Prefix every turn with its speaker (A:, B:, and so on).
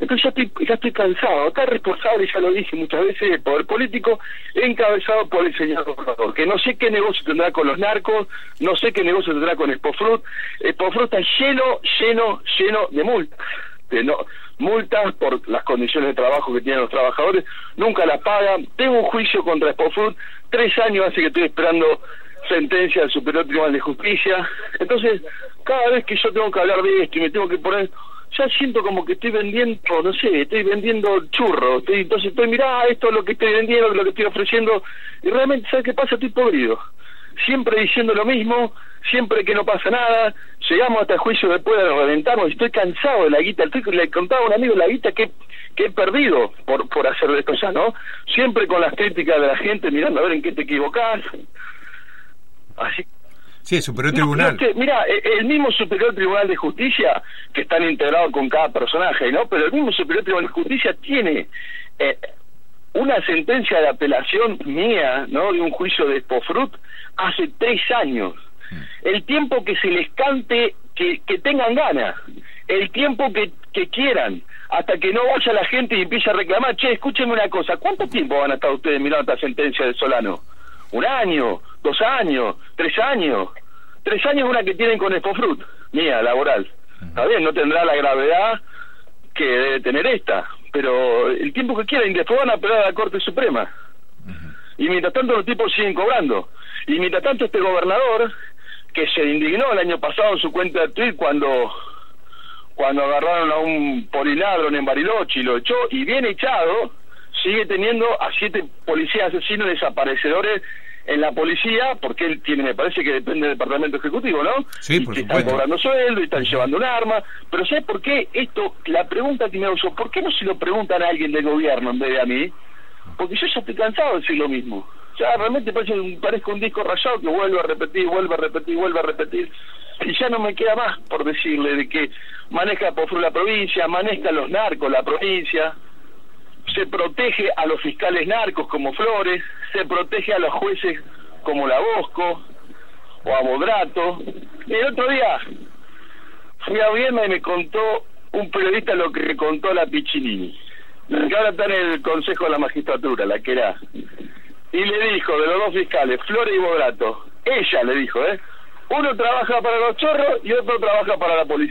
A: Entonces ya estoy, ya estoy cansado. Acá es responsable, ya lo dije muchas veces, el poder político encabezado por el señor gobernador, que no sé qué negocio tendrá con los narcos, no sé qué negocio tendrá con Expofrut. Expofrut está lleno, lleno, lleno de multas. De no, multas por las condiciones de trabajo que tienen los trabajadores, nunca las pagan. Tengo un juicio contra Expofrut, tres años hace que estoy esperando sentencia del Superior Tribunal de Justicia. Entonces, cada vez que yo tengo que hablar de esto y me tengo que poner, ya siento como que estoy vendiendo, no sé, estoy vendiendo churros. Estoy, entonces estoy, mirá, esto es lo que estoy vendiendo, lo que estoy ofreciendo. Y realmente, ¿sabes qué pasa? Estoy podrido. Siempre diciendo lo mismo, siempre que no pasa nada. Llegamos hasta el juicio después de reventarnos. Estoy cansado de la guita. Estoy, le contaba a un amigo la guita que que he perdido por, por hacer esto ya, ¿no? Siempre con las críticas de la gente mirando a ver en qué te equivocás,
B: Así. Sí, el Superior Tribunal.
A: mira, e, el mismo Superior Tribunal de Justicia, que están integrados con cada personaje, ¿no? Pero el mismo Superior Tribunal de Justicia tiene eh, una sentencia de apelación mía, ¿no? De un juicio de Spofrut hace tres años. Mm. El tiempo que se les cante, que, que tengan ganas. El tiempo que, que quieran hasta que no vaya la gente y empiece a reclamar, che, escúchenme una cosa, ¿cuánto tiempo van a estar ustedes mirando esta sentencia de Solano? ¿Un año? dos años, tres años. Tres años es una que tienen con Expofrut, mía, laboral. Está bien, no tendrá la gravedad que debe tener esta, pero el tiempo que quieran, después van a apelar a la Corte Suprema. Y mientras tanto los tipos siguen cobrando. Y mientras tanto este gobernador, que se indignó el año pasado en su cuenta de Twitter cuando cuando agarraron a un poliladro en Bariloche y lo echó, y bien echado, sigue teniendo a siete policías asesinos desaparecedores en la policía, porque él tiene, me parece que depende del departamento ejecutivo, ¿no?
B: Sí, por
A: y están cobrando sueldo y están llevando un arma. Pero ¿sabes por qué esto? La pregunta que me hago ¿por qué no se lo preguntan a alguien del gobierno en vez de a mí? Porque yo ya estoy cansado de decir lo mismo. Ya realmente parece, parezco un disco rayado que vuelve a repetir, vuelve a repetir, vuelve a repetir. Y ya no me queda más por decirle de que maneja por la provincia, maneja los narcos la provincia, se protege a los fiscales narcos como Flores, se protege a los jueces como la Bosco o a Bodrato. El otro día fui a Viena y me contó un periodista lo que contó la Piccinini, que ahora está en el Consejo de la Magistratura, la que era. Y le dijo de los dos fiscales, Flores y Bodrato, ella le dijo, ¿eh? Uno trabaja para los chorros y otro trabaja para la policía.